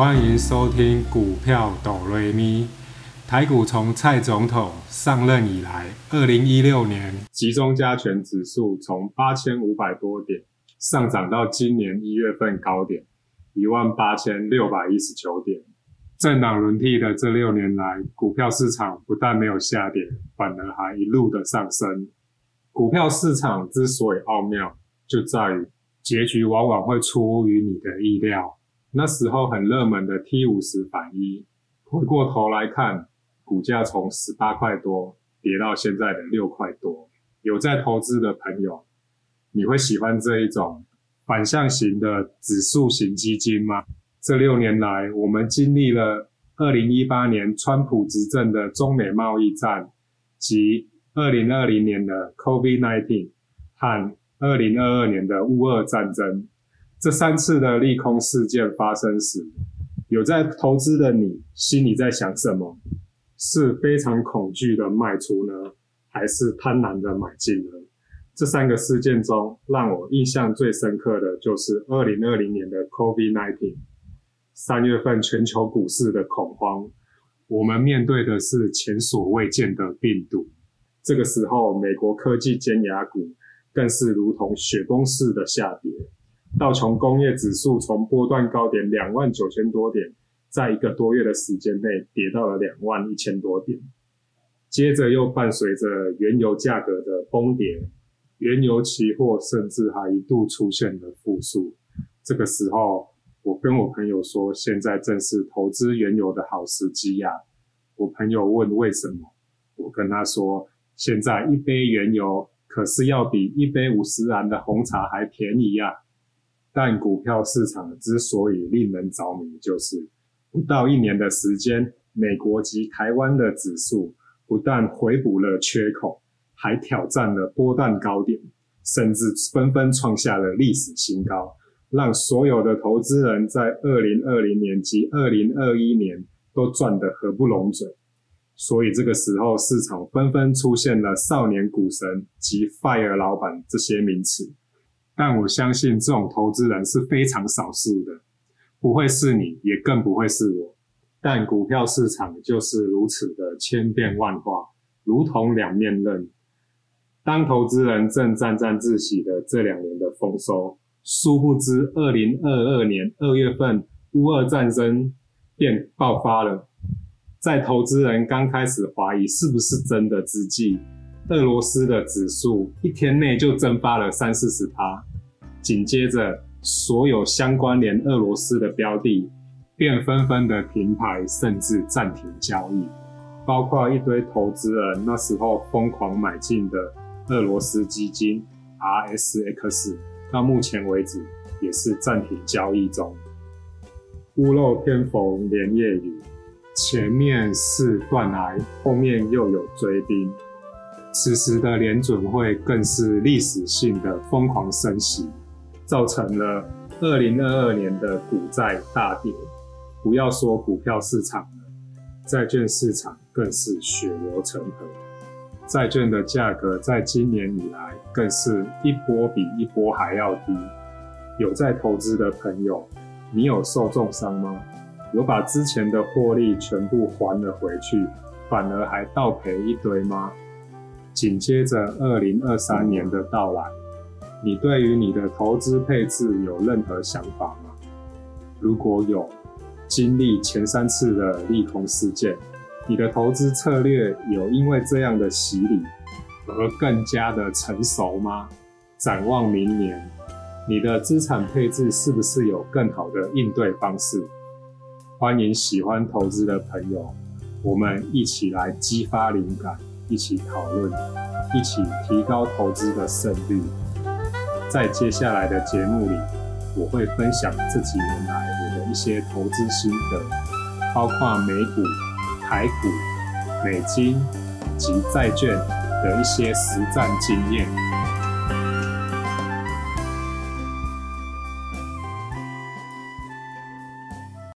欢迎收听股票哆瑞咪。台股从蔡总统上任以来，二零一六年集中加权指数从八千五百多点上涨到今年一月份高点一万八千六百一十九点。政党轮替的这六年来，股票市场不但没有下跌，反而还一路的上升。股票市场之所以奥妙，就在于结局往往会出乎于你的意料。那时候很热门的 T 五十反一，回过头来看。股价从十八块多跌到现在的六块多，有在投资的朋友，你会喜欢这一种反向型的指数型基金吗？这六年来，我们经历了二零一八年川普执政的中美贸易战及二零二零年的 COVID-19 和二零二二年的乌俄战争这三次的利空事件发生时，有在投资的你心里在想什么？是非常恐惧的卖出呢，还是贪婪的买进呢？这三个事件中，让我印象最深刻的就是二零二零年的 COVID-19，三月份全球股市的恐慌，我们面对的是前所未见的病毒。这个时候，美国科技尖牙股更是如同雪崩式的下跌，道琼工业指数从波段高点两万九千多点。在一个多月的时间内跌到了两万一千多点，接着又伴随着原油价格的崩跌，原油期货甚至还一度出现了负数。这个时候，我跟我朋友说，现在正是投资原油的好时机呀。我朋友问为什么，我跟他说，现在一杯原油可是要比一杯五十元的红茶还便宜呀。但股票市场之所以令人着迷，就是。不到一年的时间，美国及台湾的指数不但回补了缺口，还挑战了波段高点，甚至纷纷创下了历史新高，让所有的投资人在二零二零年及二零二一年都赚得合不拢嘴。所以这个时候，市场纷纷出现了“少年股神”及 “fire 老板”这些名词，但我相信这种投资人是非常少数的。不会是你，也更不会是我。但股票市场就是如此的千变万化，如同两面刃。当投资人正沾沾自喜的这两年的丰收，殊不知二零二二年二月份乌俄战争便爆发了。在投资人刚开始怀疑是不是真的之际，俄罗斯的指数一天内就蒸发了三四十趴，紧接着。所有相关联俄罗斯的标的便纷纷的停牌，甚至暂停交易，包括一堆投资人那时候疯狂买进的俄罗斯基金 RSX，到目前为止也是暂停交易中。屋漏偏逢连夜雨，前面是断崖，后面又有追兵，此时的联准会更是历史性的疯狂升息。造成了二零二二年的股债大跌，不要说股票市场了，债券市场更是血流成河。债券的价格在今年以来更是一波比一波还要低。有在投资的朋友，你有受重伤吗？有把之前的获利全部还了回去，反而还倒赔一堆吗？紧接着二零二三年的到来。你对于你的投资配置有任何想法吗？如果有，经历前三次的利空事件，你的投资策略有因为这样的洗礼而更加的成熟吗？展望明年，你的资产配置是不是有更好的应对方式？欢迎喜欢投资的朋友，我们一起来激发灵感，一起讨论，一起提高投资的胜率。在接下来的节目里，我会分享这几年来我的一些投资心得，包括美股、台股、美金及债券的一些实战经验。